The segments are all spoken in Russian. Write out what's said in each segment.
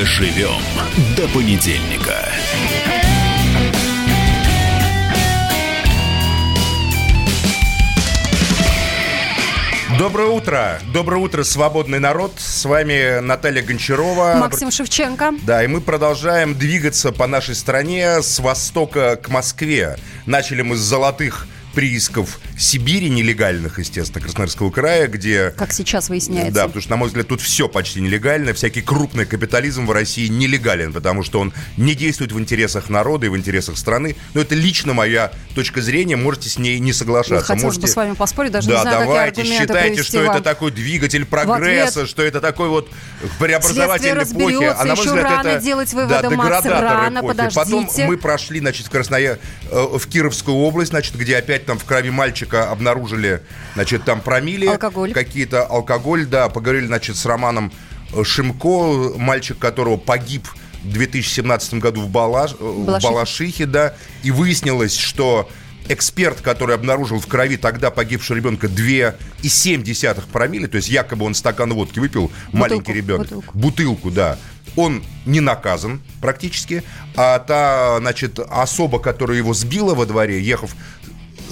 Доживем до понедельника. Доброе утро. Доброе утро, свободный народ. С вами Наталья Гончарова. Максим Шевченко. Да, и мы продолжаем двигаться по нашей стране с востока к Москве. Начали мы с золотых приисков Сибири, нелегальных, естественно, Красноярского края, где... Как сейчас выясняется. Да, потому что, на мой взгляд, тут все почти нелегально. Всякий крупный капитализм в России нелегален, потому что он не действует в интересах народа и в интересах страны. Но это лично моя точка зрения, можете с ней не соглашаться. Вот хотелось можете... бы с вами поспорить, даже да, не знаю, давайте, какие считайте, что вам. это такой двигатель прогресса, что это такой вот преобразователь эпохи. А на мой взгляд, рано это делать выводы, да, Макс, рано, эпохи. подождите. Потом мы прошли, значит, в Красноя... Э, в Кировскую область, значит, где опять там в крови мальчик мальчика обнаружили, значит, там промили. Алкоголь. Какие-то алкоголь, да. Поговорили, значит, с Романом э, Шимко, мальчик, которого погиб в 2017 году в, Балаш... в Балашихе, да. И выяснилось, что эксперт, который обнаружил в крови тогда погибшего ребенка 2,7 промили, то есть якобы он стакан водки выпил, бутылку, маленький ребенок. Бутылку. бутылку, да. Он не наказан практически, а та, значит, особа, которая его сбила во дворе, ехав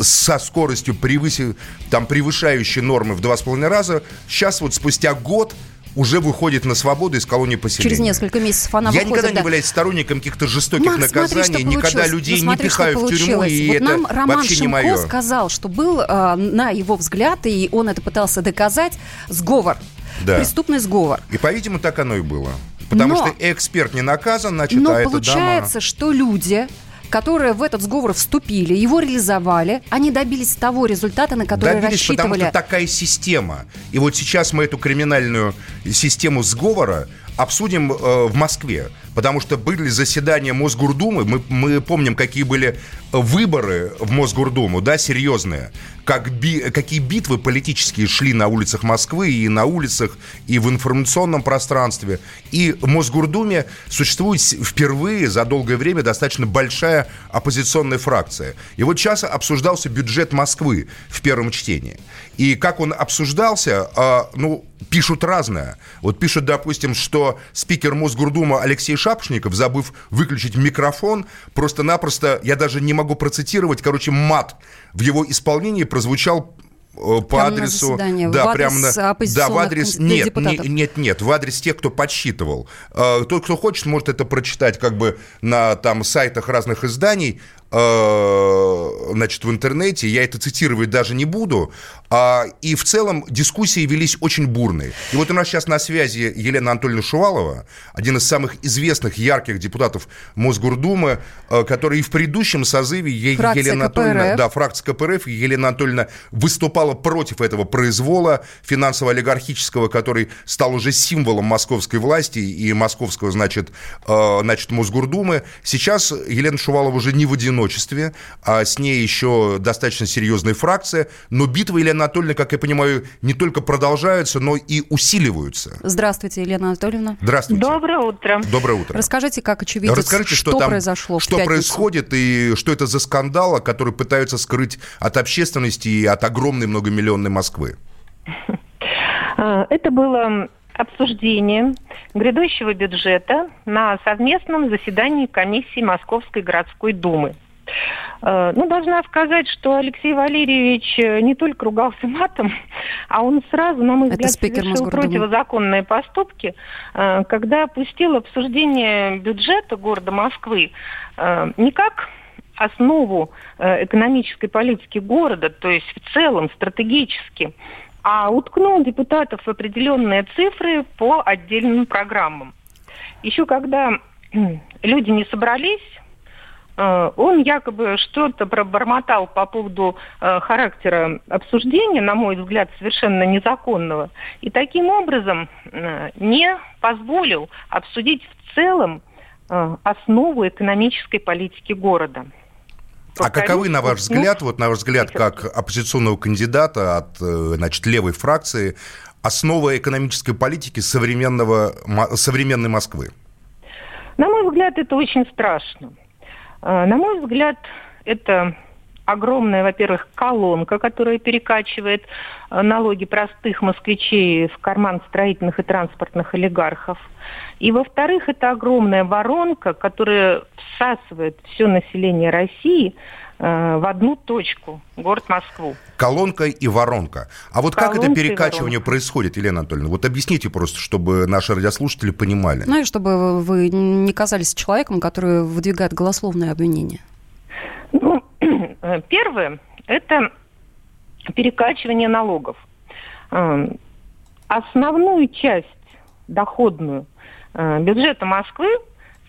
со скоростью, превыси, там, превышающей нормы в два с половиной раза, сейчас вот спустя год уже выходит на свободу из колонии поселения. Через несколько месяцев она Я выходит, никогда да. не являюсь сторонником каких-то жестоких Макс, наказаний, смотри, никогда людей ну, смотри, не пихаю в тюрьму, и вот это нам Роман вообще Шимко не мое. сказал, что был, э, на его взгляд, и он это пытался доказать, сговор. Да. Преступный сговор. И, по-видимому, так оно и было. Потому Но- что эксперт не наказан, значит, Но а эта получается, дама... что люди которые в этот сговор вступили, его реализовали, они добились того результата, на который Добились, потому рассчитывали. что такая система. И вот сейчас мы эту криминальную систему сговора обсудим э, в Москве. Потому что были заседания Мосгордумы, мы, мы помним, какие были выборы в Мосгордуму, да, серьезные. Как би, какие битвы политические шли на улицах Москвы и на улицах, и в информационном пространстве. И в Мосгордуме существует впервые за долгое время достаточно большая оппозиционная фракция. И вот сейчас обсуждался бюджет Москвы в первом чтении. И как он обсуждался, э, ну, пишут разное. Вот пишут, допустим, что спикер Мосгордума Алексей Шапошников, забыв выключить микрофон, просто-напросто, я даже не могу процитировать, короче, мат в его исполнении прозвучал по Прямо на адресу, заседании, да, в прямо на, да, в адрес, нет, депутатов. не- нет, нет, в адрес тех, кто подсчитывал. Э, Тот, кто хочет, может это прочитать как бы на там сайтах разных изданий, э, значит, в интернете. Я это цитировать даже не буду. А, И в целом дискуссии велись очень бурные. И вот у нас сейчас на связи Елена Анатольевна Шувалова, один из самых известных, ярких депутатов Мосгордумы, э, который и в предыдущем созыве Е- Фракция Елена Анатольевна, КПРФ. да, фракция КПРФ, Елена Анатольевна выступала против этого произвола финансово-олигархического, который стал уже символом московской власти и московского, значит, э, значит, Мосгордумы. Сейчас Елена Шувалова уже не в одиночестве, а с ней еще достаточно серьезная фракция, но битвы Елены Анатольевны, как я понимаю, не только продолжаются, но и усиливаются. Здравствуйте, Елена Анатольевна. Здравствуйте. Доброе утро. Доброе утро. Расскажите, как очевидец, Расскажите, что, там, произошло что происходит и что это за скандал, который пытаются скрыть от общественности и от огромной многомиллионной Москвы. А, Это было обсуждение грядущего бюджета на совместном заседании комиссии Московской городской думы. Э, Ну, должна сказать, что Алексей Валерьевич э, не только ругался матом, а он сразу, на мой Это взгляд, спикер совершил противозаконные поступки, э, когда опустил обсуждение бюджета города Москвы не как основу э, экономической политики города, то есть в целом стратегически, а уткнул депутатов в определенные цифры по отдельным программам. Еще когда люди не собрались, э, он якобы что-то пробормотал по поводу э, характера обсуждения, на мой взгляд, совершенно незаконного, и таким образом не позволил обсудить в целом основу экономической политики города. А каковы, на ваш взгляд, вот на ваш взгляд, как оппозиционного кандидата от, э, значит, левой фракции, основа экономической политики современного, современной Москвы? На мой взгляд, это очень страшно. Э, На мой взгляд, это огромная, во-первых, колонка, которая перекачивает э, налоги простых москвичей в карман строительных и транспортных олигархов. И, во-вторых, это огромная воронка, которая всасывает все население России э, в одну точку, город Москву. Колонка и воронка. А вот Колонка как это перекачивание происходит, Елена Анатольевна? Вот объясните просто, чтобы наши радиослушатели понимали. Ну и чтобы вы не казались человеком, который выдвигает голословные обвинения. Ну, первое – это перекачивание налогов. Эм, Основную часть доходную э, бюджета Москвы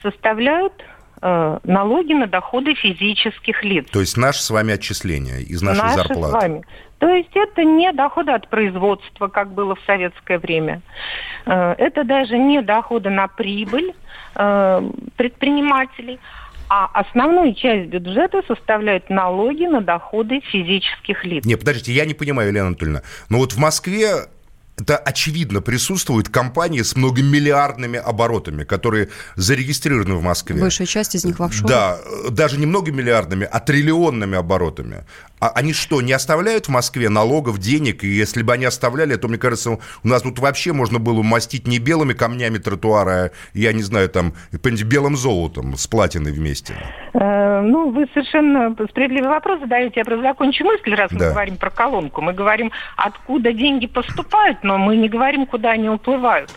составляют э, налоги на доходы физических лиц. То есть наши с вами отчисления из нашей Наши зарплаты. с вами. То есть это не доходы от производства, как было в советское время. Э, Это даже не доходы на прибыль э, предпринимателей, а основную часть бюджета составляют налоги на доходы физических лиц. Не, подождите, я не понимаю, Елена Анатольевна. Но вот в Москве это очевидно присутствуют компании с многомиллиардными оборотами, которые зарегистрированы в Москве. Большая часть из них в офшорах. Да, э, даже не многомиллиардными, а триллионными оборотами. А они что, не оставляют в Москве налогов, денег? И если бы они оставляли, то, мне кажется, у нас тут вообще можно было мастить не белыми камнями тротуара, а, я не знаю, там, белым золотом с платиной вместе. Э, Ну, вы совершенно справедливый вопрос задаете. Я просто закончу мысль, раз мы Да. говорим про колонку. Мы говорим, откуда деньги поступают, но мы не говорим, куда они уплывают.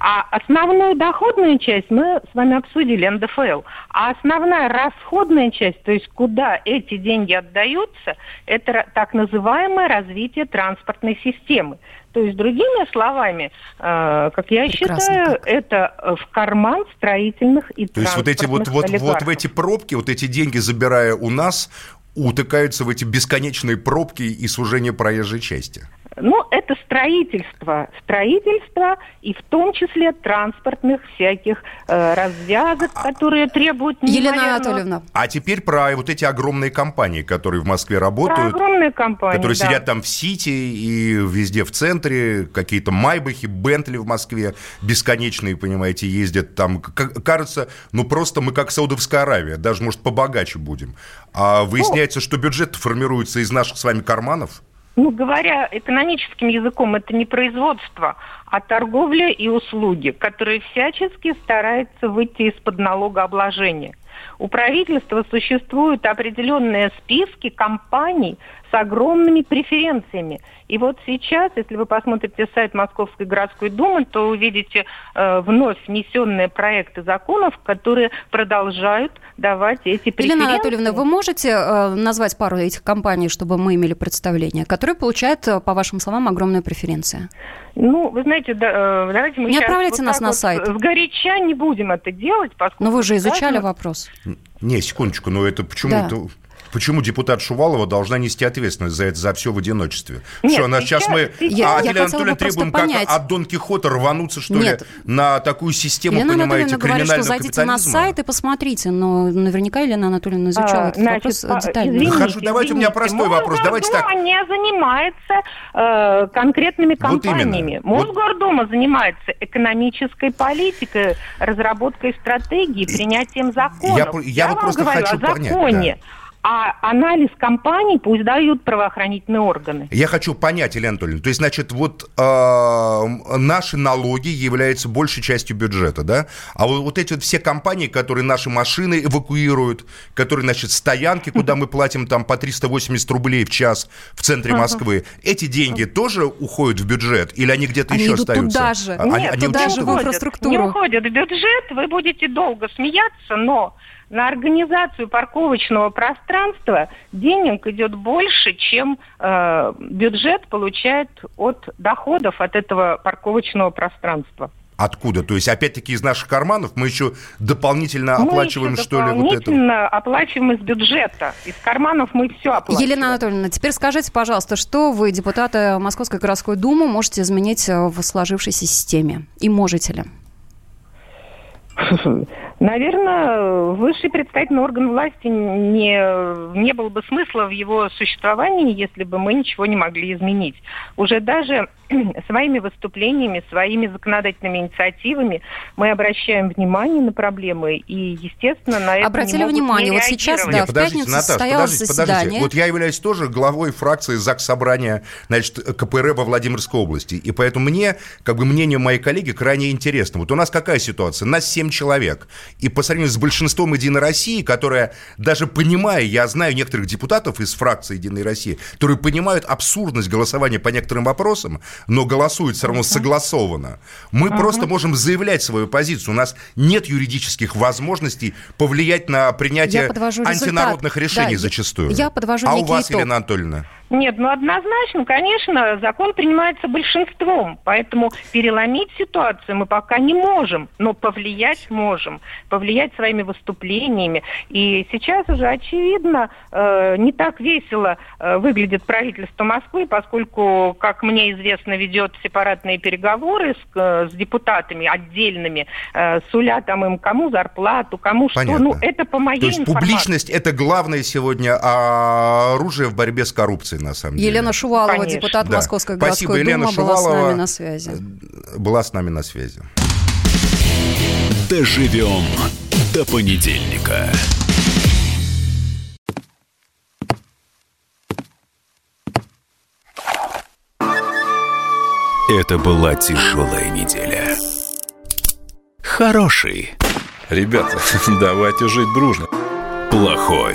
А основную доходную часть мы с вами обсудили, НДФЛ. А основная расходная часть, то есть куда эти деньги отдаются, это так называемое развитие транспортной системы. То есть, другими словами, э, как я Прекрасно считаю, как. это э, в карман строительных и То есть вот эти вот, вот, вот в эти пробки, вот эти деньги, забирая у нас, утыкаются в эти бесконечные пробки и сужение проезжей части. Ну, это строительство. Строительство и в том числе транспортных всяких э, развязок, которые требуют Елена Анатольевна, А теперь про вот эти огромные компании, которые в Москве Про работают. огромные компании, которые да. сидят там в Сити и везде в центре, какие-то Майбахи, Бентли в Москве, бесконечные, понимаете, ездят там. К- кажется, ну просто мы как Саудовская Аравия, даже, может, побогаче будем. А выясняется, что бюджет формируется из наших с вами карманов. Ну, говоря экономическим языком, это не производство, а торговля и услуги, которые всячески стараются выйти из-под налогообложения. У правительства существуют определенные списки компаний с огромными преференциями. И вот сейчас, если вы посмотрите сайт Московской городской думы, то увидите э, вновь внесенные проекты законов, которые продолжают давать эти преференции. Елена Анатольевна, вы можете э, назвать пару этих компаний, чтобы мы имели представление, которые получают, э, по вашим словам, огромные преференции? Ну, вы знаете, да, э, давайте мы Не отправляйте вот нас на вот сайт. Сгоряча не будем это делать, поскольку... Но вы же изучали сказано- вопрос. Не, секундочку, но это почему Да. Почему депутат Шувалова должна нести ответственность за это, за все в одиночестве? Нет, что, она сейчас, мы Я- а я Анатольевны просто требуем как понять. от Дон Кихота рвануться, что Нет. ли, на такую систему, Елена понимаете, Анатольевна говорит, что криминального зайдите на сайт и посмотрите, но наверняка Елена Анатольевна изучала А, этот значит, вопрос э, по- детально. извините, Хорошо, давайте у меня извините. простой вопрос. Давайте так. Мосгордума не занимается э, конкретными Вот именно. компаниями. Вот. Мосгордума занимается экономической политикой, разработкой стратегии, принятием законов. Я про- я вот вам просто говорю хочу о понять, законе. А анализ компаний пусть дают правоохранительные органы. Я хочу понять, Елена Анатольевна, то есть, значит, вот э, наши налоги являются большей частью бюджета, да? А вот, вот эти вот все компании, которые наши машины эвакуируют, которые, значит, стоянки, куда мы платим там по 380 рублей в час в центре Москвы, эти деньги тоже уходят в бюджет или они где-то Они еще идут остаются? туда же. А- они- Нет, они туда же, в уходят. инфраструктуру. Не уходят в бюджет, вы будете долго смеяться, но на организацию парковочного пространства денег идет больше, чем э, бюджет получает от доходов от этого парковочного пространства. Откуда? То есть, опять-таки, из наших карманов мы еще дополнительно Мы оплачиваем, еще что ли, вот это? дополнительно оплачиваем из бюджета. Из карманов мы все оплачиваем. Елена Анатольевна, теперь скажите, пожалуйста, что вы, депутаты Московской городской думы, можете изменить э, в сложившейся системе? И можете ли? Наверное, высший представительный орган власти не, не было бы смысла в его существовании, если бы мы ничего не могли изменить. Уже даже своими выступлениями, своими законодательными инициативами мы обращаем внимание на проблемы и, естественно, на это Обратили внимание, вот сейчас, да, Нет, в пятницу Наташ, состоялось подождите, заседание. Подождите. Вот я являюсь тоже главой фракции ЗАГС Собрания значит, КПРФ во Владимирской области. И поэтому мне, как бы мнение моей коллеги, крайне интересно. Вот у нас какая ситуация? Нас 7 человек. И по сравнению с большинством «Единой России», которая, даже понимая, я знаю некоторых депутатов из фракции «Единой России», которые понимают абсурдность голосования по некоторым вопросам, но голосуют все равно согласованно. Мы просто можем заявлять свою позицию. У нас нет юридических возможностей повлиять на принятие подвожу результат. антинародных решений Да, зачастую. я подвожу а у вас, итог. Елена Анатольевна? Нет, ну однозначно, конечно, закон принимается большинством, поэтому переломить ситуацию мы пока не можем, но повлиять можем, повлиять своими выступлениями. И сейчас уже очевидно, э, не так весело э, выглядит правительство Москвы, поскольку, как мне известно, ведет сепаратные переговоры с, э, с депутатами отдельными, э, суля там им кому зарплату, кому Понятно. что. Ну, это по моей То есть информации. публичность – это главное сегодня а, оружие в борьбе с коррупцией, на самом деле. Елена Шувалова, Конечно. депутат Да. Московской Спасибо, городской Елена думы, была с Шувалова. нами на связи. Была с нами на связи. Доживем до понедельника. Это была тяжелая неделя. Хороший, Ребята, давайте жить дружно. плохой,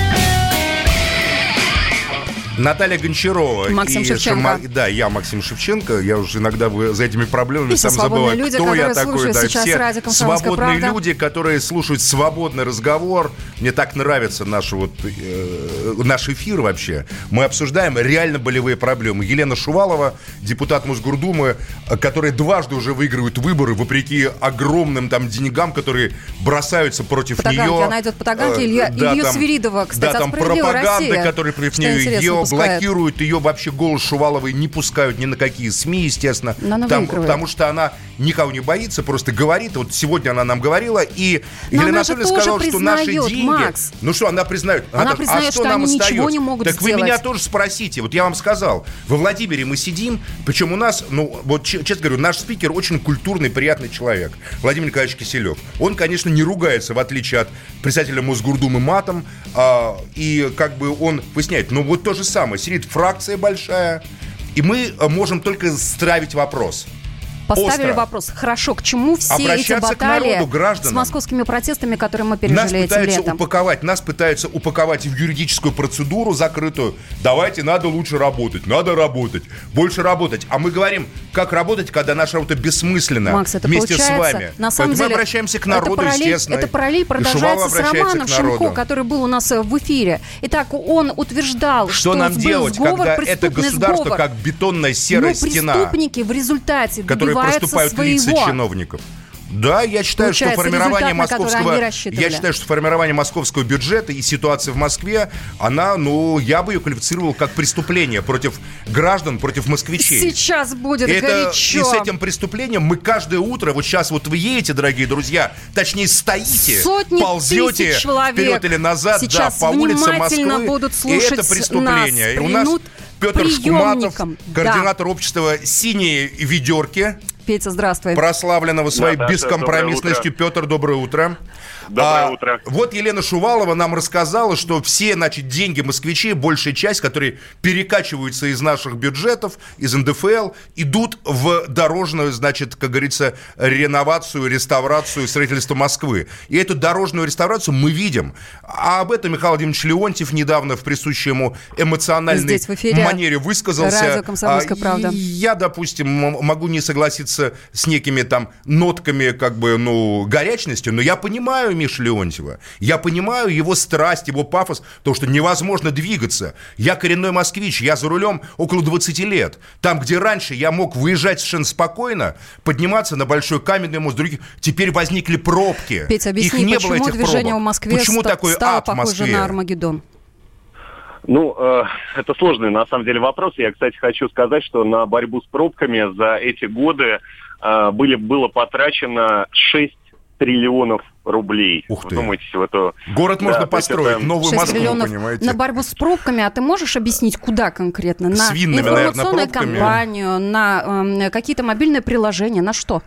Наталья Гончарова. Максим и Шевченко. Шама- Да, я Максим Шевченко. Я уже иногда за этими проблемами И сам забываю, люди, кто я такой. Да, сейчас все радио «Комсомольская свободные правда». люди, которые слушают свободный разговор. Мне так нравится наш, вот, э, наш эфир вообще. Мы обсуждаем реально болевые проблемы. Елена Шувалова, депутат Мосгордумы, которая дважды уже выигрывает выборы, вопреки огромным там деньгам, которые бросаются против По таганке. нее. Она идет по таганке. Э, Илья- Илью там- Свиридова, кстати, да, там «Справедливой пропаганда, России», которая против нее, интересно, блокируют, ее вообще голос Шуваловой не пускают ни на какие СМИ, естественно. Но она Там- выигрывает. потому что она никого не боится, просто говорит. Вот сегодня она нам говорила, и Но Елена она Анатольевна сказала, что наши деньги... Макс. Ну что, она признает. Она Наташа, признает, а что, что нам они ничего не могут Так вы сделать. меня тоже спросите. Вот я вам сказал, во Владимире мы сидим, причем у нас, ну, вот че- честно говорю, наш спикер очень культурный, приятный человек. Владимир Николаевич Киселев. Он, конечно, не ругается, в отличие от председателя Мосгордумы матом, а, и как бы он поясняет, ну вот то же самое, сидит фракция большая, и мы а, можем только стравить вопрос. Поставили Остро. вопрос, хорошо, к чему все эти Обращаться баталии народу, с гражданам. московскими протестами, которые мы Нас пережили этим пытаются летом? упаковать, нас пытаются упаковать в юридическую процедуру закрытую. Давайте, надо лучше работать, надо работать, больше работать. А мы говорим, как работать, когда наша работа бессмысленна Макс, это вместе с вами. на самом Поэтому деле, мы обращаемся к это народу, параллель, естественно. Это параллель продолжается с Романом. Шимко, который был у нас э, в эфире. Итак, он утверждал, что, Что нам делать, сговор, когда это государство сговор. как бетонная серая Но стена, преступники в результате которые проступают лица своего. чиновников? Да, я считаю, Получается, что формирование московского, я считаю, что формирование московского бюджета и ситуация в Москве, она, ну, я бы ее квалифицировал как преступление против граждан, против москвичей. Сейчас будет И это, горячо. и с этим преступлением мы каждое утро, вот сейчас вот вы едете, дорогие друзья, точнее стоите, Сотни ползете человек вперед или назад, сейчас да, по внимательно Москвы. будут и слушать это преступление. нас, и у нас Петр Шкуматов, координатор общества «Синие ведерки», Петя, здравствуй. прославленного своей Наташа, бескомпромиссностью. Петр, доброе утро. Доброе А, утро. Вот Елена Шувалова нам рассказала, что все, значит, деньги москвичей, большая часть, которые перекачиваются из наших бюджетов, из НДФЛ, идут в дорожную, значит, как говорится, реновацию, реставрацию, строительство Москвы. И эту дорожную реставрацию мы видим. А об этом Михаил Владимирович Леонтьев недавно в присущей ему эмоциональной Здесь в эфире манере высказался. радио «Комсомольская А, правда». и я, допустим, могу не согласиться пишется с некими там нотками, как бы, ну, горячности, но я понимаю Миша Леонтьева, я понимаю его страсть, его пафос, то, что невозможно двигаться. Я коренной москвич, я за рулем около 20 лет. Там, где раньше я мог выезжать совершенно спокойно, подниматься на Большой Каменный мост, других, теперь возникли пробки. Петя, объясни, Их не почему было этих движение пробок. в Москве Почему ста- такой стало ад в похоже Москве? на Армагеддон? Ну, э, это сложный на самом деле вопрос. Я, кстати, хочу сказать, что на борьбу с пробками за эти годы э, были, было потрачено 6 триллионов рублей. Ух ты. Вдумайтесь в эту... Город Да, можно построить, это- новую 6 Москву, триллионов понимаете? на борьбу с пробками, а ты можешь объяснить, куда конкретно? На С винными, наверное, информационную пробками. кампанию, на эм, какие-то мобильные приложения, на что?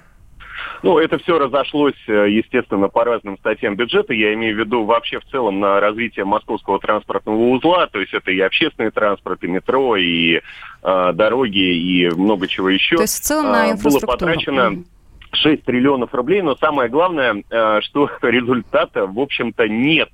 Ну, это все разошлось, э, естественно, по разным статьям бюджета. Я имею в виду вообще в целом на развитие московского транспортного узла. То есть это и общественный транспорт, и метро, и э, дороги, и много чего еще. То есть в целом на А, инфраструктуру. Было потрачено Мгм. 6 триллионов рублей, но самое главное, э, что результата, в общем-то, нет.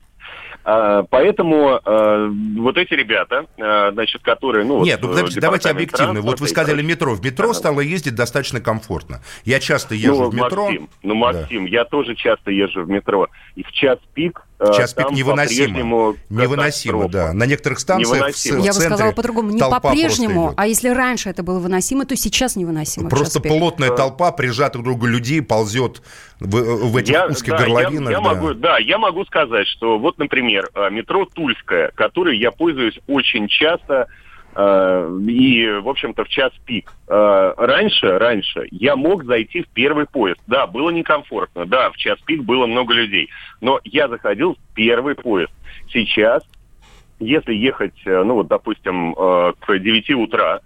А, Поэтому э, вот эти ребята, э, значит, которые, ну, Нет, вот, ну э, давайте, объективно. Вот вы сказали метро. В метро стало ездить достаточно комфортно. Я часто езжу ну, в метро. Максим, ну, Максим, я тоже часто езжу в метро. И в час пик Час пик невыносимо. Невыносимо, да. На некоторых станциях в, Невыносимо. в Я бы центре сказала по-другому, не по-прежнему, а если раньше это было выносимо, то сейчас невыносимо. Просто плотная толпа прижатых друг к другу людей ползет в, в этих Я- узких да, я- горловинах. Я, да. могу, да, я могу сказать, что вот, например, э, метро Тульское, которой я пользуюсь очень часто э, и, в общем-то, в час пик. Э, раньше, раньше я мог зайти в первый поезд. Да, было некомфортно. Да, в час пик было много людей. Но я заходил в первый поезд. Сейчас, если ехать, э, ну вот, допустим, э, к 9 утра,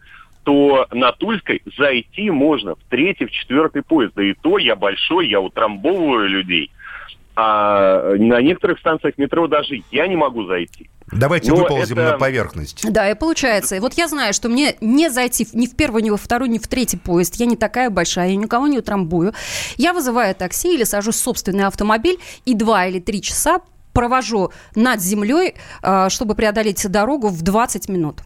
то на Тульской зайти можно в третий, в четвертый поезд. Да и то я большой, я утрамбовываю людей. А на некоторых станциях метро даже я не могу зайти. Давайте Но выползем это- на поверхность. Да, и получается. И вот я знаю, что мне не зайти ни в первый, ни во второй, ни в третий поезд. Я не такая большая, я никого не утрамбую. Я вызываю такси или сажусь в собственный автомобиль и два или три часа провожу над землей, э, чтобы преодолеть дорогу в 20 минут.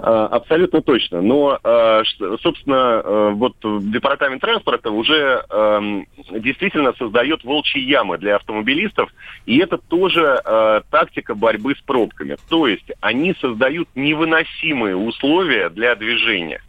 А, Абсолютно точно. Но, что- собственно, э, вот департамент транспорта уже эм, действительно создает волчьи ямы для автомобилистов, и это тоже э, тактика борьбы с пробками. То есть они создают невыносимые условия для движения.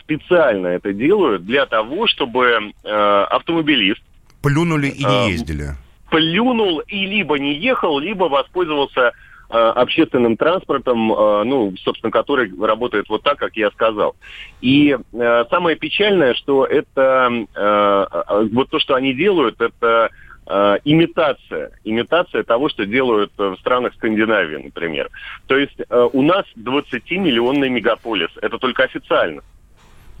Специально это делают для того, чтобы э, автомобилист Плюнули и не ездили. плюнул и либо не ехал, либо воспользовался э, общественным транспортом, э, ну, собственно, который работает вот так, как я сказал. И э, самое печальное, что это э, э, вот то, что они делают, это э, имитация, имитация того, что делают э, в странах Скандинавии, например. То есть э, у нас 20-миллионный мегаполис, это только официально.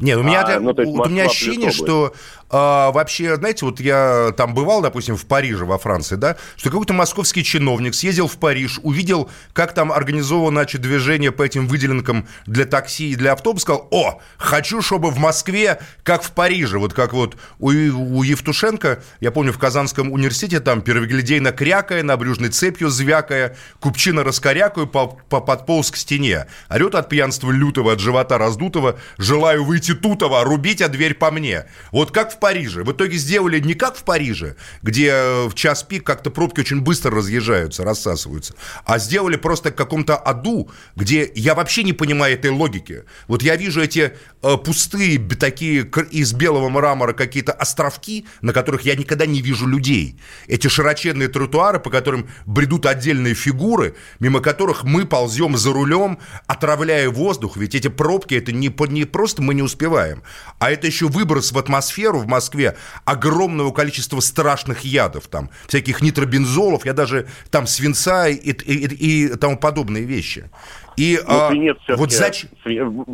Нет, у меня, А, ну, есть вот у меня ощущение, что а, вообще, знаете, вот я там бывал, допустим, в Париже, во Франции, да, что какой-то московский чиновник съездил в Париж, увидел, как там организовано, значит, движение по этим выделенкам для такси и для автобуса, сказал, о, хочу, чтобы в Москве, как в Париже, вот как вот у, у Евтушенко, я помню, в Казанском университете там первоглядейно крякая, набрюжной цепью звякая, купчина раскорякаю, по, по- подполз к стене, орет от пьянства лютого, от живота раздутого, желаю выйти тутого, рубить, а дверь по мне. Вот как в Париже. В итоге сделали не как в Париже, где э, в час пик как-то пробки очень быстро разъезжаются, рассасываются, а сделали просто в каком-то аду, где я вообще не понимаю этой логики. Вот я вижу эти э, пустые такие из белого мрамора какие-то островки, на которых я никогда не вижу людей. Эти широченные тротуары, по которым бредут отдельные фигуры, мимо которых мы ползем за рулем, отравляя воздух. Ведь эти пробки, это не, не просто мы не успеваем, а это еще выброс в атмосферу в Москве огромного количества страшных ядов, там, всяких нитробензолов, я даже там свинца и, и, и- и тому подобные вещи. И Ну, а, свинец вот зачем...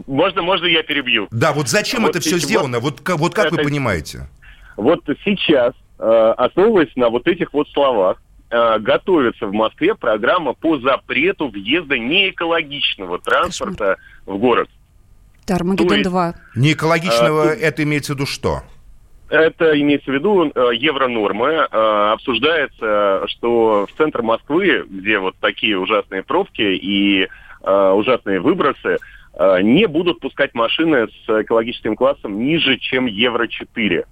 Можно, можно я перебью? Да, вот зачем Вот это все сделано? Вот, вот как вы это- понимаете? Вот сейчас, э, основываясь на вот этих вот словах, э, готовится в Москве программа по запрету въезда неэкологичного транспорта в город. Армагеддон есть- 2. Не экологичного, А, это имеется в виду что? Это имеется в виду э, евронормы. Э, обсуждается, что в центр Москвы, где вот такие ужасные пробки и э, ужасные выбросы, не будут пускать машины с экологическим классом ниже, чем Евро-4.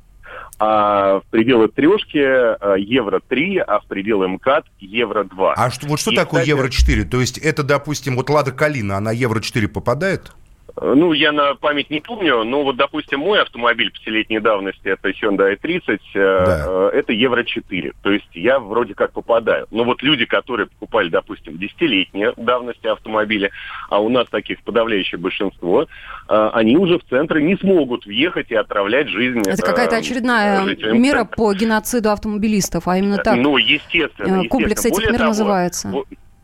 А в пределы трешки э, Евро-3, а в пределы МКАД Евро-2. А что, вот что И, такое кстати, Евро-4? То есть это, допустим, вот Лада Калина, она Евро-4 попадает? Э, Ну, я на память не помню, но вот, допустим, мой автомобиль пятилетней давности, это Hyundai i30, э, Да. э, это Евро-4. То есть я вроде как попадаю. Но вот люди, которые покупали, допустим, десятилетней давности автомобиля, а у нас таких подавляющее большинство, э, они уже в центры не смогут въехать и отравлять жизнь Это э, какая-то очередная мера центра. по геноциду автомобилистов, а именно так. Ну, естественно. Э, комплекс естественно. этих Более мер того, называется.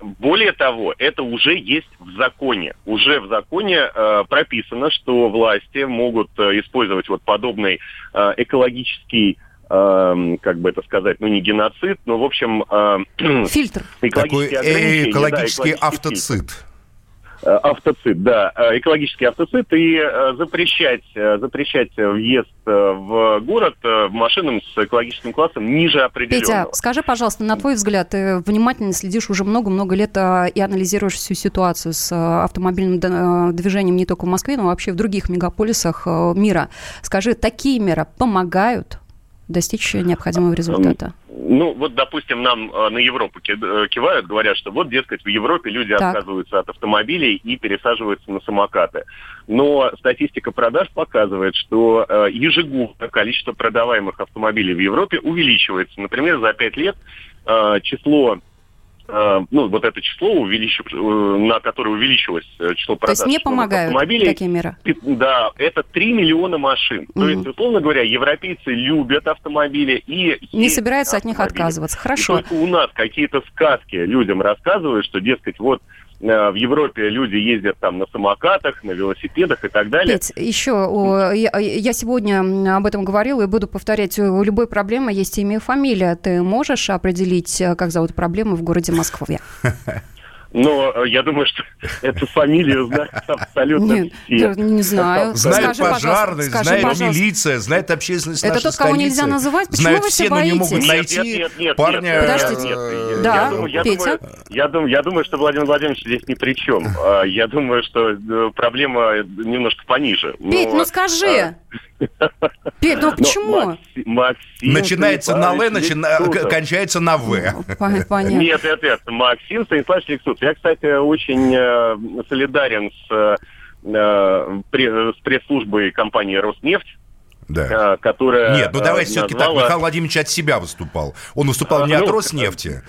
Бо- Более того, это уже есть в законе. Уже в законе э, прописано, что власти могут э, использовать вот подобный э, экологический, э, как бы это сказать, ну не геноцид, но в общем э, Фильтр. Такой экологические ограничения, да, экологический экологический фильтр. Э, Автоцид, да, э, экологический автоцид и э, запрещать, запрещать въезд в город машинам с экологическим классом ниже определенного. Петя, скажи, пожалуйста, на твой взгляд, ты внимательно следишь уже много-много лет и анализируешь всю ситуацию с автомобильным движением не только в Москве, но вообще в других мегаполисах мира. Скажи, такие меры помогают достичь необходимого результата? Ну, вот, допустим, нам э, на Европу э, кивают, говорят, что вот, дескать, в Европе люди Так. отказываются от автомобилей и пересаживаются на самокаты. Но статистика продаж показывает, что э, ежегодно количество продаваемых автомобилей в Европе увеличивается. Например, за пять лет число ну, вот это число, увеличив- э, на которое увеличилось э, число То продаж есть не помогают автомобилей, такие меры? Да, это 3 миллиона машин. То Мгм. есть, условно говоря, европейцы любят автомобили и... Не собираются на от них отказываться. И Хорошо. только у нас какие-то сказки людям рассказывают, что, дескать, вот э, в Европе люди ездят там на самокатах, на велосипедах и так далее. Петь, еще о, я, я сегодня об этом говорила и буду повторять. У любой проблемы есть имя и фамилия. Ты можешь определить, э, как зовут проблемы в городе Москве? Но э, я думаю, что эту фамилию знают абсолютно Нет, все. не знаю. Знает Скажи, пожарный, скажи, знает пожалуйста. милиция, знает общественность Это тот, кого нельзя называть? Почему Знают вы все, но не боитесь? могут Нет, найти нет, нет, нет, парня. Подождите. э, Да, я думаю, я Петя? думаю, я думаю, я думаю, что Владимир Владимирович здесь ни при чем. А, Я думаю, что э, проблема немножко пониже. Петь, Но, ну скажи. Петь, ну но почему? Макси- Максим Начинается на Л, начина- кончается на В. Пон- Понятно. Нет, нет, нет. Максим Станиславович Лексутов. Я, кстати, очень э, солидарен с, э, э, с пресс-службой компании «Роснефть», Да. э, которая Нет, ну э, давайте все-таки так. назвала- Михаил Владимирович от себя выступал. Он выступал А, не от ну, Роснефти.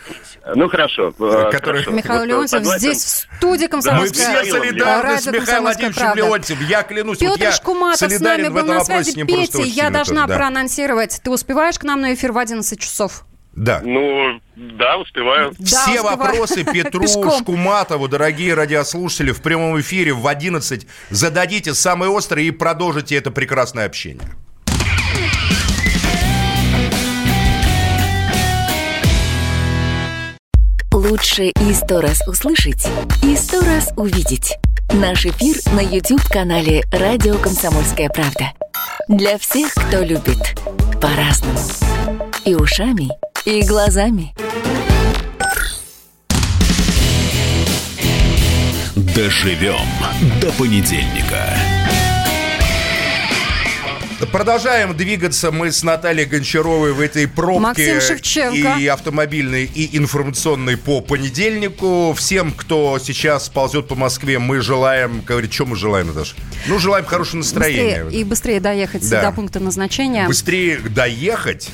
Ну, хорошо. э, Который- хорошо. Михаил Вот, Леонтьев согласен. здесь в студии Мы «Комсомольская все солидарны с Михаилом «Комсомольская Владимировичем правда». Леонтьевым. Я клянусь, вот Петр я Шкуматов с нами был на связи. с ним просто Петя, я должна тоже, да. проанонсировать. Ты успеваешь к нам на эфир в 11 часов? Да. Ну, да, успеваю. Да, Все успеваю. вопросы Петру. Шкуматову, дорогие радиослушатели, в прямом эфире в 11 зададите самые острые и продолжите это прекрасное общение. Лучше и сто раз услышать, и сто раз увидеть. Наш эфир на YouTube-канале «Радио Комсомольская правда». Для всех, кто любит по-разному. И ушами, и глазами. Доживем до понедельника. Продолжаем двигаться мы с Натальей Гончаровой в этой пробке и автомобильной, и информационной по понедельнику. Всем, кто сейчас ползет по Москве, мы желаем, говорит, что мы желаем, Наташа? Ну, желаем хорошего настроения. Быстрее, и быстрее доехать Да. до пункта назначения. Быстрее доехать,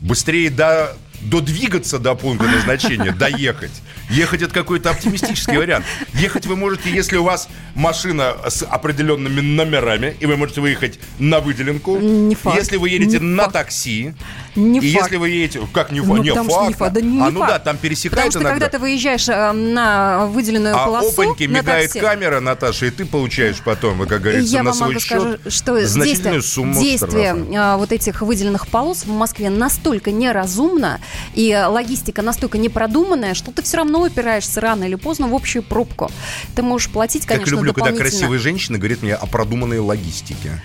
быстрее до, додвигаться до пункта назначения, доехать. Ехать это какой-то оптимистический вариант. Ехать вы можете, если у вас машина с определенными номерами, и вы можете выехать на выделенку. Не факт. Если вы едете Не на факт. такси. Не и факт. если вы едете... Как не, Ну, не потому факт? не факт. Да не а ну факт. да, там Потому пересекает что иногда. когда ты выезжаешь э, на выделенную а полосу опаньки, на мигает такси, камера, Наташа, и ты получаешь потом, как говорится, я на свой счет сказать, что значительную действие, сумму действие а, вот этих выделенных полос в Москве настолько неразумно, и э, логистика настолько непродуманная, что ты все равно упираешься рано или поздно в общую пробку. Ты можешь платить, конечно, Как люблю, когда дополнительно. красивые женщины говорят мне о продуманной логистике.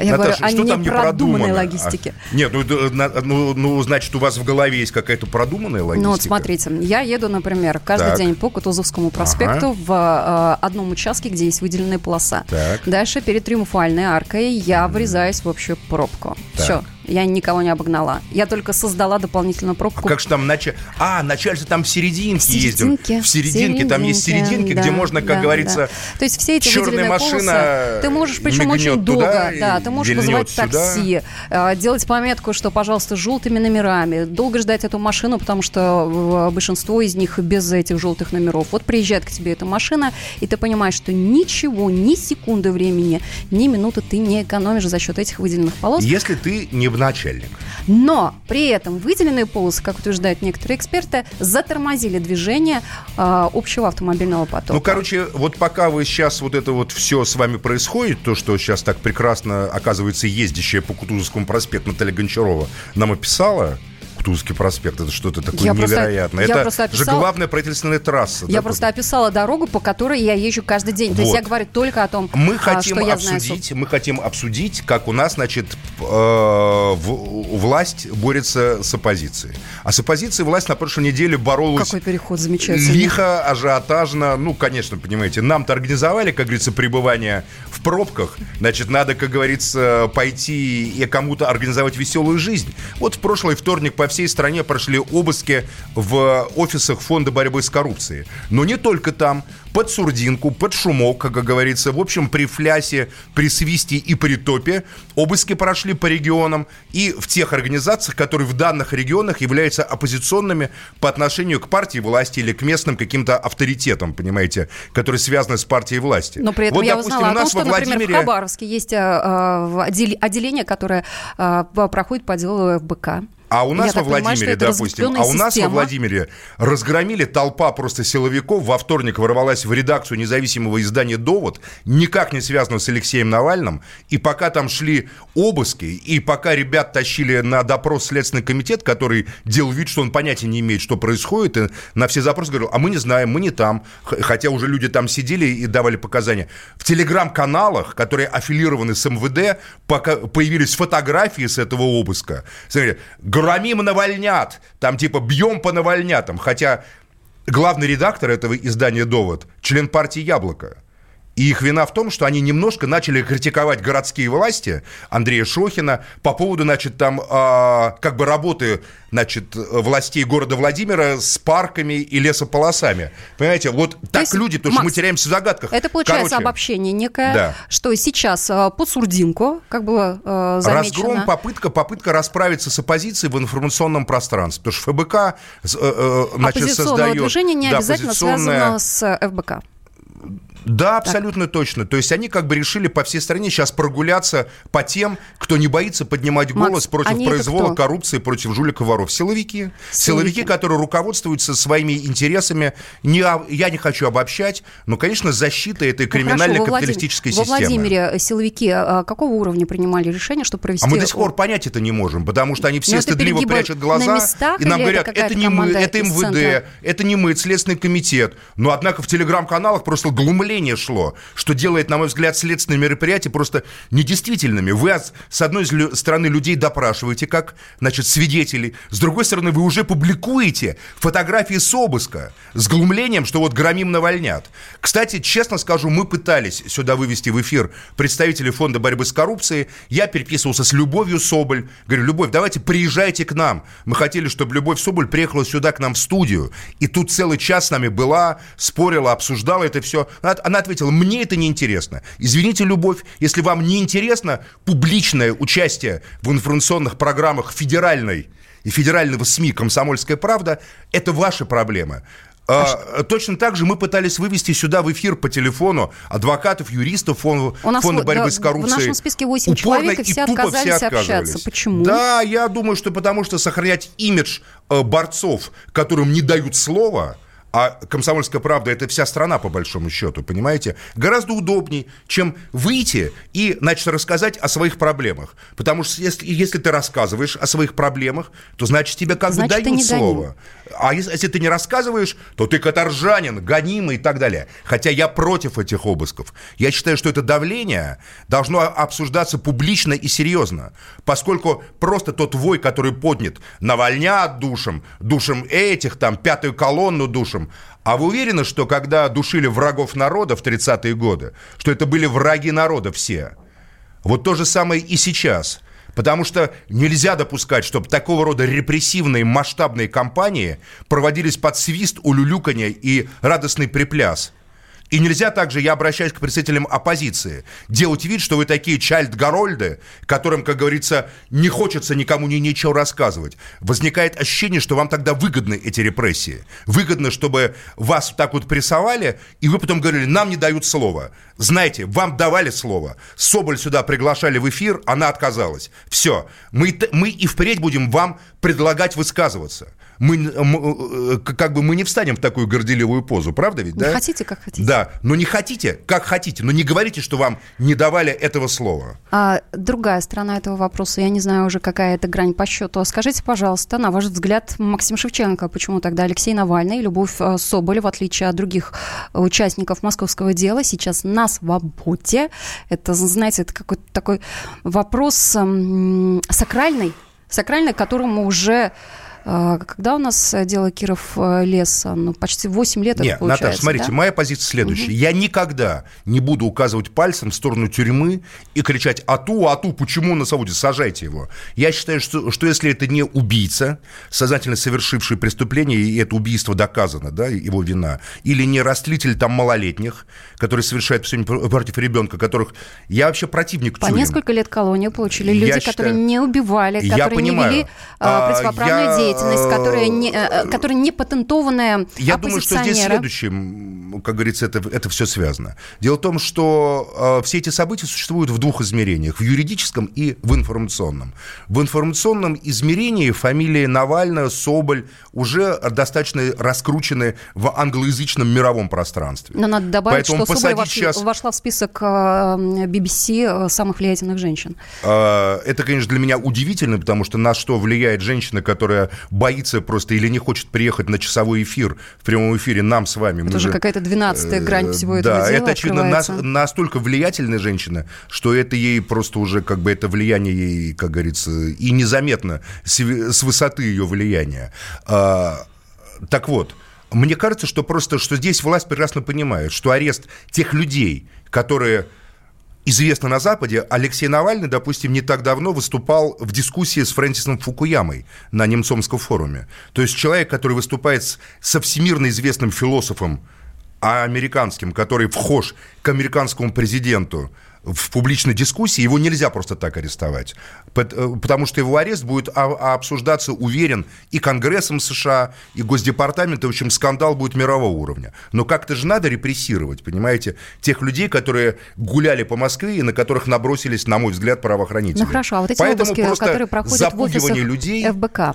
Я говорю Наташа, о что там не непродуманной продумано? логистике. А, Нет, ну, ну, ну, значит, у вас в голове есть какая-то продуманная логистика. Ну вот смотрите, я еду, например, каждый Так. день по Кутузовскому проспекту в э, одном участке, где есть выделенная полоса. Так. Дальше перед Триумфальной аркой я врезаюсь в общую пробку. Так. Все, я никого не обогнала. Я только создала дополнительную А пробку. как же там началь... А, начальство там в серединке, В ездим. серединке, В серединке, там есть серединки, да, где можно, как да, говорится, да. То есть все эти черная машина полосы, ты можешь, причем очень долго, да, ты можешь вызывать сюда. такси, э, делать пометку, что, пожалуйста, с желтыми номерами, долго ждать эту машину, потому что э, большинство из них без этих желтых номеров. Вот приезжает к тебе эта машина, и ты понимаешь, что ничего, ни секунды времени, ни минуты ты не экономишь за счет этих выделенных полос. Если ты не начальник. Но при этом выделенные полосы, как утверждают некоторые эксперты, затормозили движение э, общего автомобильного потока. Ну, короче, вот пока вы сейчас вот это вот все с вами происходит, то, что сейчас так прекрасно, оказывается, ездящая по Кутузовскому проспекту Наталья Гончарова нам описала, Кутузовский проспект, это что-то такое Я просто- невероятное. я это просто же описала- главная правительственная трасса. Я да, просто описала дорогу, по которой я езжу каждый день. То есть Вот. я говорю только о том, Мы а, хотим что я знаю. обсудить, мы хотим обсудить, как у нас, значит, э, власть борется с оппозицией. А с оппозицией власть на прошлой неделе боролась Какой переход замечательный. лихо, ажиотажно. Ну, конечно, понимаете, нам-то организовали, как говорится, пребывание в пробках. Значит, надо, как говорится, пойти и кому-то организовать веселую жизнь. Вот в прошлый вторник по всей стране прошли обыски в офисах Фонда борьбы с коррупцией. Но не только там. Под сурдинку, под шумок, как говорится. В общем, при флясе, при свисте и при топе обыски прошли по регионам. И в тех организациях, которые в данных регионах являются оппозиционными по отношению к партии власти или к местным каким-то авторитетам, понимаете, которые связаны с партией власти. Но при этом вот, я допустим, узнала у о том, нас что, во например, в Владимире... Хабаровске есть в отдел- отделение, которое по- проходит по делу ФБК. А у нас Я во понимаю, Владимире, это допустим, а у нас система. во Владимире разгромили толпа просто силовиков. Во вторник ворвалась в редакцию независимого издания «Довод», никак не связанного с Алексеем Навальным. И пока там шли обыски, и пока ребят тащили на допрос Следственный комитет, который делал вид, что он понятия не имеет, что происходит, и на все запросы говорил, а мы не знаем, мы не там. Хотя уже люди там сидели и давали показания. В телеграм-каналах, которые аффилированы с МВД, пока появились фотографии с этого обыска. Смотрите, громим навальнят, там типа бьем по навальнятам. Хотя главный редактор этого издания «Довод» – член партии «Яблоко». И их вина в том, что они немножко начали критиковать городские власти Андрея Шохина по поводу, значит, там а, как бы работы, значит, властей города Владимира с парками и лесополосами. Понимаете, вот так есть, люди, то что мы теряемся в загадках. Это получается Короче, обобщение некое, Да. что сейчас а, под Сурдинку, как было а, замечено... Разгром, попытка, попытка расправиться с оппозицией в информационном пространстве. Потому что ФБК э, э, значит, Оппозиционного создает... движения не да, обязательно оппозиционное- связано с э, ФБК. Да, абсолютно точно. То есть они как бы решили по всей стране сейчас прогуляться по тем, кто не боится поднимать Макс, голос против они это произвола, коррупции, против жуликов, воров. Силовики. Силовики. Силовики, которые руководствуются своими интересами. Не, я не хочу обобщать, но, конечно, защита этой Ну, хорошо, криминальной во Владим- капиталистической Во системы. Владимире силовики а, какого уровня принимали решение, чтобы провести... А мы до сих пор понять это не можем, потому что они все Но это стыдливо прячут глаза местах и нам это говорят, это, какая-то не мы, это МВД, это не мы, это Следственный комитет. Но, однако, в телеграм-каналах просто глумление шло, что делает, на мой взгляд, следственные мероприятия просто недействительными. Вы, с одной стороны, людей допрашиваете, как, значит, свидетелей, с другой стороны, вы уже публикуете фотографии с обыска с глумлением, что вот громим навальнят. Кстати, честно скажу, мы пытались сюда вывести в эфир представителей Фонда борьбы с коррупцией. Я переписывался с Любовью Соболь. Говорю, Любовь, давайте приезжайте к нам. Мы хотели, чтобы Любовь Соболь приехала сюда к нам в студию. И тут целый час с нами была, спорила, обсуждала это все. Она, она ответила, мне это не интересно. Извините, Любовь, если вам не интересно публичное участие в информационных программах федеральной и федерального СМИ «Комсомольская правда», это ваши проблемы. А, точно так же мы пытались вывести сюда в эфир по телефону адвокатов, юристов фон- У нас Фонда вот, борьбы да, с коррупцией. в нашем списке восемь Упорно человек, и все тупо отказались все общаться. отказывались. Почему? Да, я думаю, что потому что сохранять имидж э, борцов, которым не дают слова, А «Комсомольская правда» — это вся страна, по большому счету, понимаете? Гораздо удобнее, чем выйти и, значит, рассказать о своих проблемах. Потому что если, если ты рассказываешь о своих проблемах, то, значит, тебе как Значит, бы дают слово. А если, если ты не рассказываешь, то ты каторжанин, гонимый и так далее. Хотя я против этих обысков. Я считаю, что это давление должно обсуждаться публично и серьезно. Поскольку просто тот вой, который поднят, навальнят душем, душем этих, там, пятую колонну душем, а вы уверены, что когда душили врагов народа в 30-е годы, что это были враги народа все? Вот то же самое и сейчас. Потому что нельзя допускать, чтобы такого рода репрессивные масштабные кампании проводились под свист, улюлюканье и радостный припляс. И нельзя также, я обращаюсь к представителям оппозиции, делать вид, что вы такие чальд-гарольды, которым, как говорится, не хочется никому ни ничего рассказывать. Возникает ощущение, что вам тогда выгодны эти репрессии. Выгодно, чтобы вас так вот прессовали, и вы потом говорили, нам не дают слова. Знаете, вам давали слово. Соболь сюда приглашали в эфир, она отказалась. Все. Мы, мы и впредь будем вам предлагать высказываться. Мы, м, э, как бы мы не встанем в такую горделивую позу, правда ведь, Не да? хотите, как хотите. Да, но не хотите, как хотите, но не говорите, что вам не давали этого слова. А другая сторона этого вопроса, я не знаю уже, какая это грань по счету. Скажите, пожалуйста, на ваш взгляд, Максим Шевченко, почему тогда Алексей Навальный и Любовь э, Соболь, в отличие от других э, участников московского дела, сейчас на свободе? Это, знаете, это какой-то такой вопрос м, сакральный, сакральный, к которому уже... э, Когда у нас э, дело Киров э, леса? Ну, почти 8 лет Нет, это получается, Наташа, смотрите, да? моя позиция следующая. Я никогда не буду указывать пальцем в сторону тюрьмы и кричать «Ату, Ату, почему на свободе? Сажайте его». Я считаю, что, что если это не убийца, сознательно совершивший преступление, и это убийство доказано, да, его вина, или не растлитель там малолетних, который совершает преступление против ребенка, которых... Я вообще противник По тюрем. несколько лет колонию получили Я люди, считаю- которые не убивали, Я которые понимаю. не вели А, а, противоправную я, деятельность, которые не, э, э, которые не патентованные Я думаю, что здесь оппозиционеры. следующее, м, как говорится, это, это все связано. Дело в том, что э, все эти события существуют в двух измерениях, в юридическом и в информационном. В информационном измерении фамилии Навального, Соболь уже достаточно раскручены в англоязычном мировом пространстве. Но надо добавить, Поэтому что Соболь вошли- сейчас- вошла в список э, BBC э, самых влиятельных женщин. Это, конечно, для меня удивительно, потому что на что влияет женщина, которая боится просто или не хочет приехать на часовой эфир в прямом эфире нам с вами. Мы Это уже же, какая-то двенадцатая грань э, всего этого Да, дела это, очевидно, нас- настолько влиятельная женщина, что это ей просто уже, как бы, это влияние ей, как говорится, и незаметно с, с высоты ее влияния. А, Так вот, мне кажется, что просто, что здесь власть прекрасно понимает, что арест тех людей, которые известно на Западе, Алексей Навальный, допустим, не так давно выступал в дискуссии с Фрэнсисом Фукуямой на Немцомском форуме. То есть человек, который выступает с- со всемирно известным философом а американским, который вхож к американскому президенту в публичной дискуссии, его нельзя просто так арестовать. Э, Потому что его арест будет а- а обсуждаться, уверен, и Конгрессом США, и Госдепартаментом. В общем, скандал будет мирового уровня. Но как-то же надо репрессировать, понимаете, тех людей, которые гуляли по Москве и на которых набросились, на мой взгляд, правоохранители. Ну хорошо, а вот эти Поэтому обыски, просто которые проходят в офисах людей... ФБК.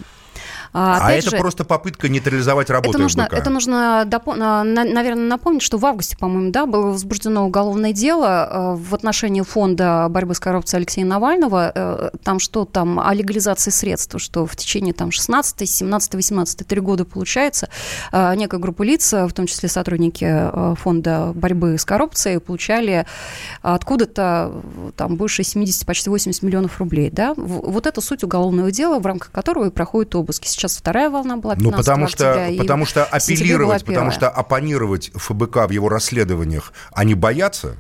А опять это же, просто попытка нейтрализовать работу Это нужно, ФБК. это нужно допо- на- на- наверное, напомнить, что в августе, по-моему, да, было возбуждено уголовное дело э, в отношении фонда борьбы с коррупцией Алексея Навального. Э, Там что там о легализации средств, что в течение там 16, 17, 18, три года получается э, некая группа лиц, в том числе сотрудники фонда борьбы с коррупцией, получали откуда-то там больше 70, почти 80 миллионов рублей, да. Вот это суть уголовного дела, в рамках которого и проходят обыски. Сейчас вторая волна была 15 Ну, потому что, октября, и потому что апеллировать, потому что оппонировать ФБК в его расследованиях они боятся,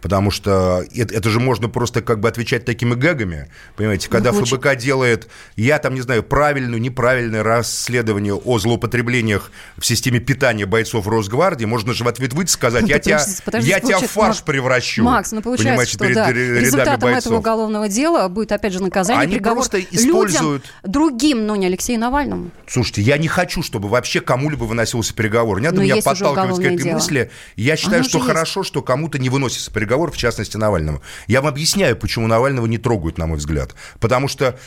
Потому что это, это же можно просто как бы отвечать такими гэгами. Понимаете, когда Ну. ФБК делает, я там не знаю, правильное, неправильное расследование о злоупотреблениях в системе питания бойцов Росгвардии, можно же в ответ выйти и сказать, я тебя, я тебя в фарш превращу. Макс, ну получается, понимаете, что перед да, результатом бойцов. этого уголовного дела будет опять же наказание, Они приговор просто людям, используют- другим, но не Алексею Навальному. Слушайте, я не хочу, чтобы вообще кому-либо выносился переговор. Не надо Но меня подталкивать к этой дело. мысли. Я считаю, Оно что уже есть. хорошо, что кому-то не выносится переговор, в частности, Навальному. Я вам объясняю, почему Навального не трогают, на мой взгляд. Потому что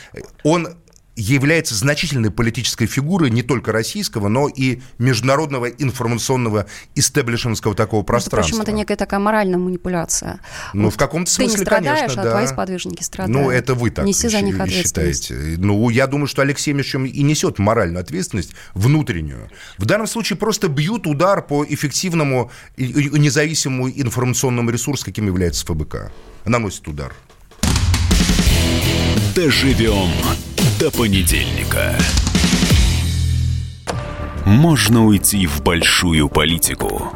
он является значительной политической фигурой не только российского, но и международного информационного истеблишментского такого пространства. Причем это некая такая моральная манипуляция. Ну, вот в каком-то смысле, Ты не страдаешь, конечно, а да. твои сподвижники страдают. Ну, это вы так Неси за них ответственность. считаете. Ну, я думаю, что Алексей Мишем и несет моральную ответственность внутреннюю. В данном случае просто бьют удар по эффективному независимому информационному ресурсу, каким является ФБК. Наносит удар. Доживем до понедельника. Можно уйти в большую политику,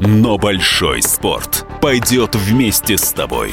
но большой спорт пойдет вместе с тобой.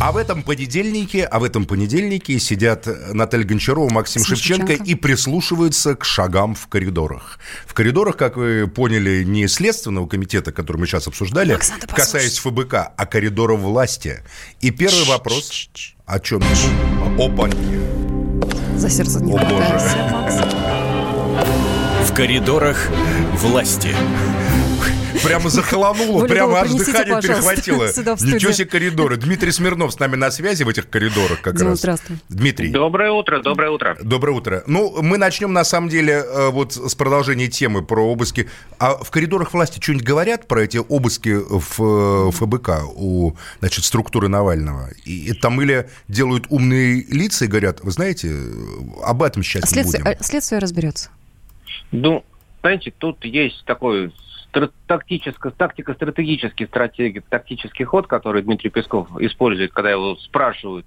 А в этом понедельнике, а в этом понедельнике сидят Наталья Гончарова, Максим Шевченко, Шевченко. и прислушиваются к шагам в коридорах. В коридорах, как вы поняли, не Следственного комитета, который мы сейчас обсуждали, Макс, касаясь ФБК, а коридоров власти. И первый вопрос... О чем? Опаньки. За сердце не О, боже. В коридорах власти. Прямо захолонуло, прямо аж дыхание перехватило. Ничего себе коридоры. Дмитрий Смирнов с нами на связи в этих коридорах как раз. здравствуй. Дмитрий. Доброе утро, доброе утро. Доброе утро. Ну, мы начнем, на самом деле, э, вот с продолжения темы про обыски. А в коридорах власти что-нибудь говорят про эти обыски в э, ФБК у, значит, структуры Навального? И, там или делают умные лица и говорят, вы знаете, об этом сейчас не Следствие, будем. а, следствие разберется. Ну, знаете, тут есть такой тактическо, тактико-стратегический стратеги- тактический ход, который Дмитрий Песков использует, когда его спрашивают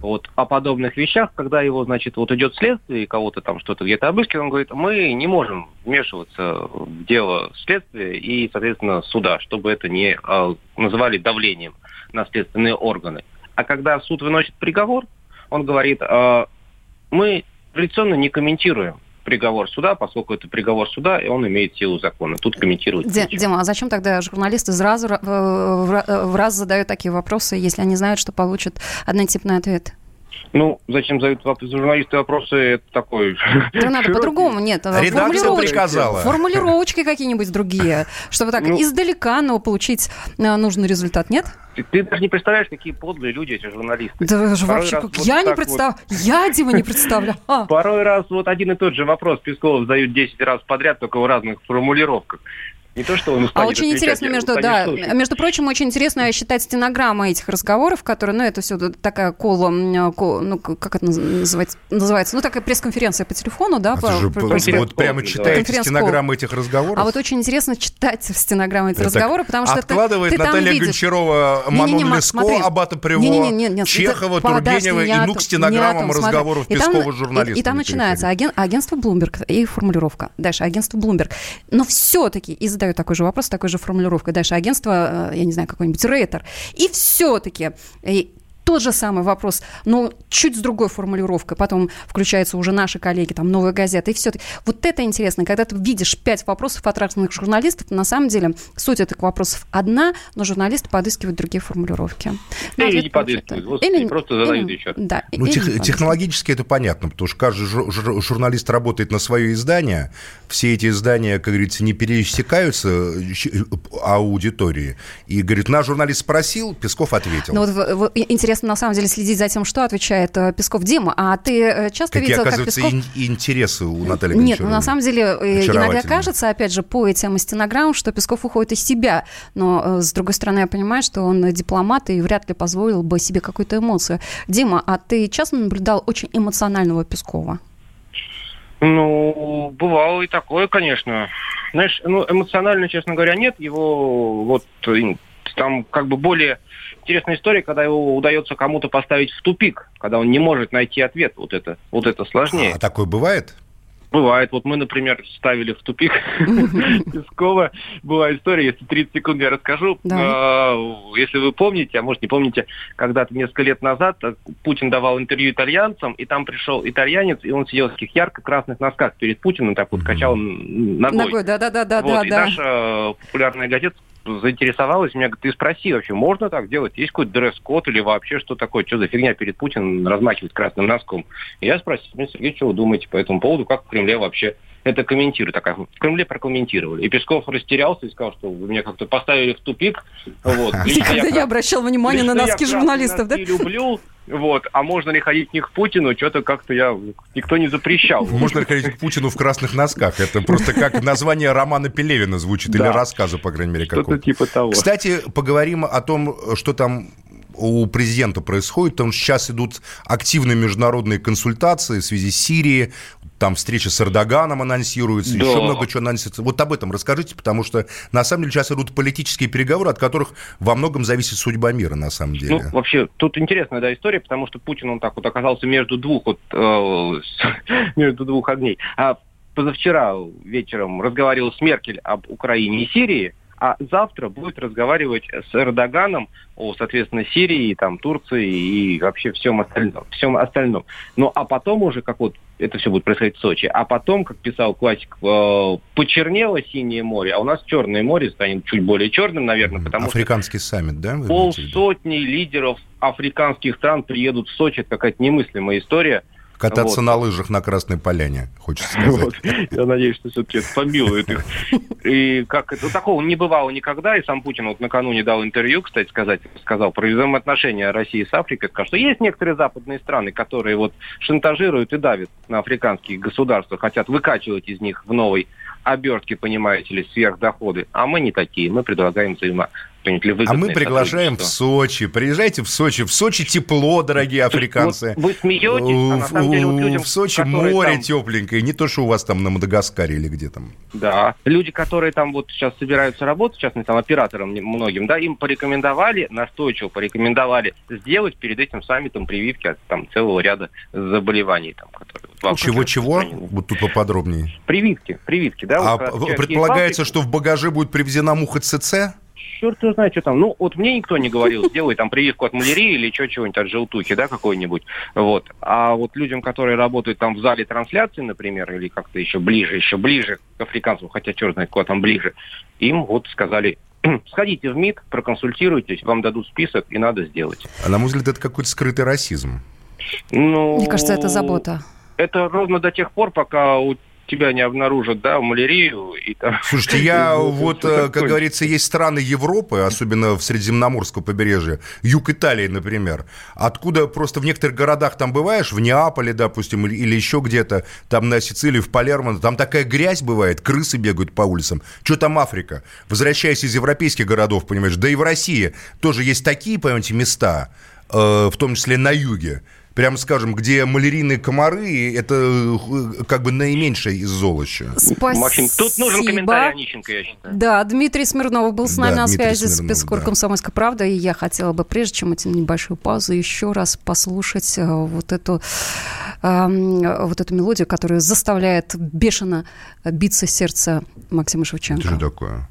вот о подобных вещах, когда его, значит, вот идет следствие, и кого-то там что-то где-то обыскивает, он говорит, мы не можем вмешиваться в дело следствия и, соответственно, суда, чтобы это не а, называли давлением на следственные органы. А когда суд выносит приговор, он говорит, а, мы традиционно не комментируем приговор суда, поскольку это приговор суда, и он имеет силу закона. Тут комментировать нечего. Дима, а зачем тогда журналисты сразу в ра- в раз задают такие вопросы, если они знают, что получат однотипный ответ? Ну, зачем задают журналисты вопросы, это такой... Да надо по-другому, нет. а Редакция формулировочки- приказала. Формулировочки какие-нибудь другие, чтобы так Ну. издалека, но получить а, нужный результат, нет? Ты, ты даже не представляешь, какие подлые люди эти журналисты. Да же вообще, раз как вот я не представляю. Я, Дима, не представляю. А. Порой раз вот один и тот же вопрос Песков задают 10 раз подряд, только в разных формулировках. Не то, что он А устанет очень отвечать, интересно, а между, да, слушать. между прочим, очень интересно считать стенограммы этих разговоров, которые, ну, это все такая кола, ну, как это наз- называется, называется, ну, такая пресс-конференция по телефону, да, А по- ты же по- вот прямо читаете стенограммы этих разговоров? А вот очень интересно читать стенограммы эти Так, разговоры, потому что ты, Откладывает ты там Наталья видишь. Гончарова, Манон Ма- Леско, смотри. Аббата Приво, Не-не-не, нет, Чехова, это- подожди, Тургенева и не ну к стенограммам не разговоров И там- Пескова с и- журналистами. И, там начинается аген- агентство Bloomberg и формулировка. Дальше агентство Bloomberg. Но все-таки, и задают такой же вопрос, такой же формулировкой. Дальше агентство, э, я не знаю, какой-нибудь Рейтер. И все-таки тот же самый вопрос, но чуть с другой формулировкой. Потом включаются уже наши коллеги, там, новая газета. И все Вот это интересно, когда ты видишь пять вопросов от разных журналистов, на самом деле суть этих вопросов одна, но журналисты подыскивают другие формулировки. Или ответ не подыскивают, господи, просто задают еще. Да, Ну, или тех- технологически это понятно, потому что каждый жу- жу- журналист работает на свое издание. Все эти издания, как говорится, не пересекаются э, аудитории. И, говорит, наш журналист спросил, Песков ответил. Ну вот в- в- и- интересно на самом деле следить за тем, что отвечает э, Песков Дима. А ты э, часто Какие, видел, как Песков... ин- интересы у Натальи Нет, ну на самом деле э, иногда кажется, опять же, по этим стенограммам, что Песков уходит из себя. Но, э, с другой стороны, я понимаю, что он дипломат и вряд ли позволил бы себе какую-то эмоцию. Дима, а ты часто наблюдал очень эмоционального Пескова? Ну, бывало и такое, конечно. Знаешь, ну, эмоционально, честно говоря, нет. Его вот там как бы более интересная история, когда его удается кому-то поставить в тупик, когда он не может найти ответ. Вот это, вот это сложнее. А такое бывает? Бывает. Вот мы, например, ставили в тупик Пескова. Была история, если 30 секунд я расскажу. А, если вы помните, а может не помните, когда-то несколько лет назад э, Путин давал интервью итальянцам, и там пришел итальянец, и он сидел в таких ярко-красных носках перед Путиным, так вот качал ногой. Ногой, да-да-да. Вот, и наша э, популярная газета заинтересовалась, меня говорит, ты спроси вообще, можно так делать? Есть какой-то дресс-код или вообще что такое? Что за фигня перед Путиным размахивать красным носком? И я спросил, Сергей, что вы думаете по этому поводу, как в Кремле вообще это комментируют. Так, в Кремле прокомментировали. И Песков растерялся и сказал, что вы меня как-то поставили в тупик. Вот. Я, не обращал внимания на носки журналистов, да? люблю, вот. А можно ли ходить в них к Путину? Что-то как-то я... Никто не запрещал. Можно ли ходить к Путину в красных носках? Это просто как название романа Пелевина звучит, или рассказа, по крайней мере, какого-то. Типа того. Кстати, поговорим о том, что там у президента происходит, потому что сейчас идут активные международные консультации в связи с Сирией, там встреча с Эрдоганом анонсируется, да. еще много чего анонсируется. Вот об этом расскажите, потому что на самом деле сейчас идут политические переговоры, от которых во многом зависит судьба мира, на самом деле. Ну, вообще, тут интересная да, история, потому что Путин, он так вот оказался между двух, вот, э, между двух огней. А позавчера вечером разговаривал с Меркель об Украине и Сирии, а завтра будет разговаривать с Эрдоганом о, соответственно, Сирии, там, Турции и вообще всем остальном. Всем остальном. Ну, а потом уже, как вот это все будет происходить в Сочи, а потом, как писал классик, э, почернело синее море, а у нас Черное море станет чуть более черным, наверное, потому Африканский что... саммит, да? Полсотни лидеров африканских стран приедут в Сочи, это какая-то немыслимая история – Кататься вот. на лыжах на Красной Поляне, хочется сказать. Вот. Я надеюсь, что все-таки это помилует их. И как это, такого не бывало никогда, и сам Путин вот накануне дал интервью, кстати сказать, сказал про взаимоотношения России с Африкой, сказал, что есть некоторые западные страны, которые вот шантажируют и давят на африканские государства, хотят выкачивать из них в новой обертке, понимаете ли, сверхдоходы. А мы не такие, мы предлагаем взаимо а мы приглашаем в Сочи. Приезжайте в Сочи. В Сочи тепло, дорогие африканцы. Вы, вы смеетесь, а на самом деле вот людям, В Сочи море там... тепленькое, не то, что у вас там на Мадагаскаре или где там. Да, люди, которые там вот сейчас собираются работать, в частности, там операторам многим, да, им порекомендовали, настойчиво порекомендовали сделать перед этим саммитом прививки от там целого ряда заболеваний. Там, которые, Чего-чего? Вот тут поподробнее. Прививки, прививки, да. А вот, предполагается, что в багаже будет привезена муха ЦЦ? Черт его знает, что там. Ну, вот мне никто не говорил, сделай там прививку от малярии или что, чего-нибудь от желтухи, да, какой-нибудь. Вот. А вот людям, которые работают там в зале трансляции, например, или как-то еще ближе, еще ближе к африканцам, хотя черт знает, куда там ближе, им вот сказали, сходите в МИД, проконсультируйтесь, вам дадут список, и надо сделать. А на мой взгляд, это какой-то скрытый расизм. Ну, Мне кажется, это забота. Это ровно до тех пор, пока у тебя не обнаружат, да, малярию. И, там, Слушайте, я вот, э, как говорится, есть страны Европы, особенно в Средиземноморском побережье, юг Италии, например, откуда просто в некоторых городах там бываешь, в Неаполе, допустим, или еще где-то, там на Сицилии, в Палермо, там такая грязь бывает, крысы бегают по улицам. Что там Африка? Возвращаясь из европейских городов, понимаешь, да и в России тоже есть такие, понимаете, места, э, в том числе на юге, прямо скажем, где малярийные комары, это э, как бы наименьшее из золоща. Спасибо. Максим, тут нужен комментарий Онищенко, я считаю. Да, Дмитрий Смирнов был с нами да, на Дмитрий связи Смирнов, с Пескор да. «Комсомольской правды», и я хотела бы, прежде чем этим небольшую паузу, еще раз послушать э, вот эту, э, вот эту мелодию, которая заставляет бешено биться сердце Максима Шевченко. Это же такое.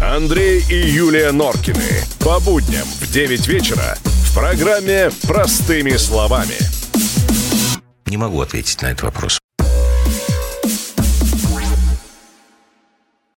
Андрей и Юлия Норкины. По будням в 9 вечера программе «Простыми словами». Не могу ответить на этот вопрос.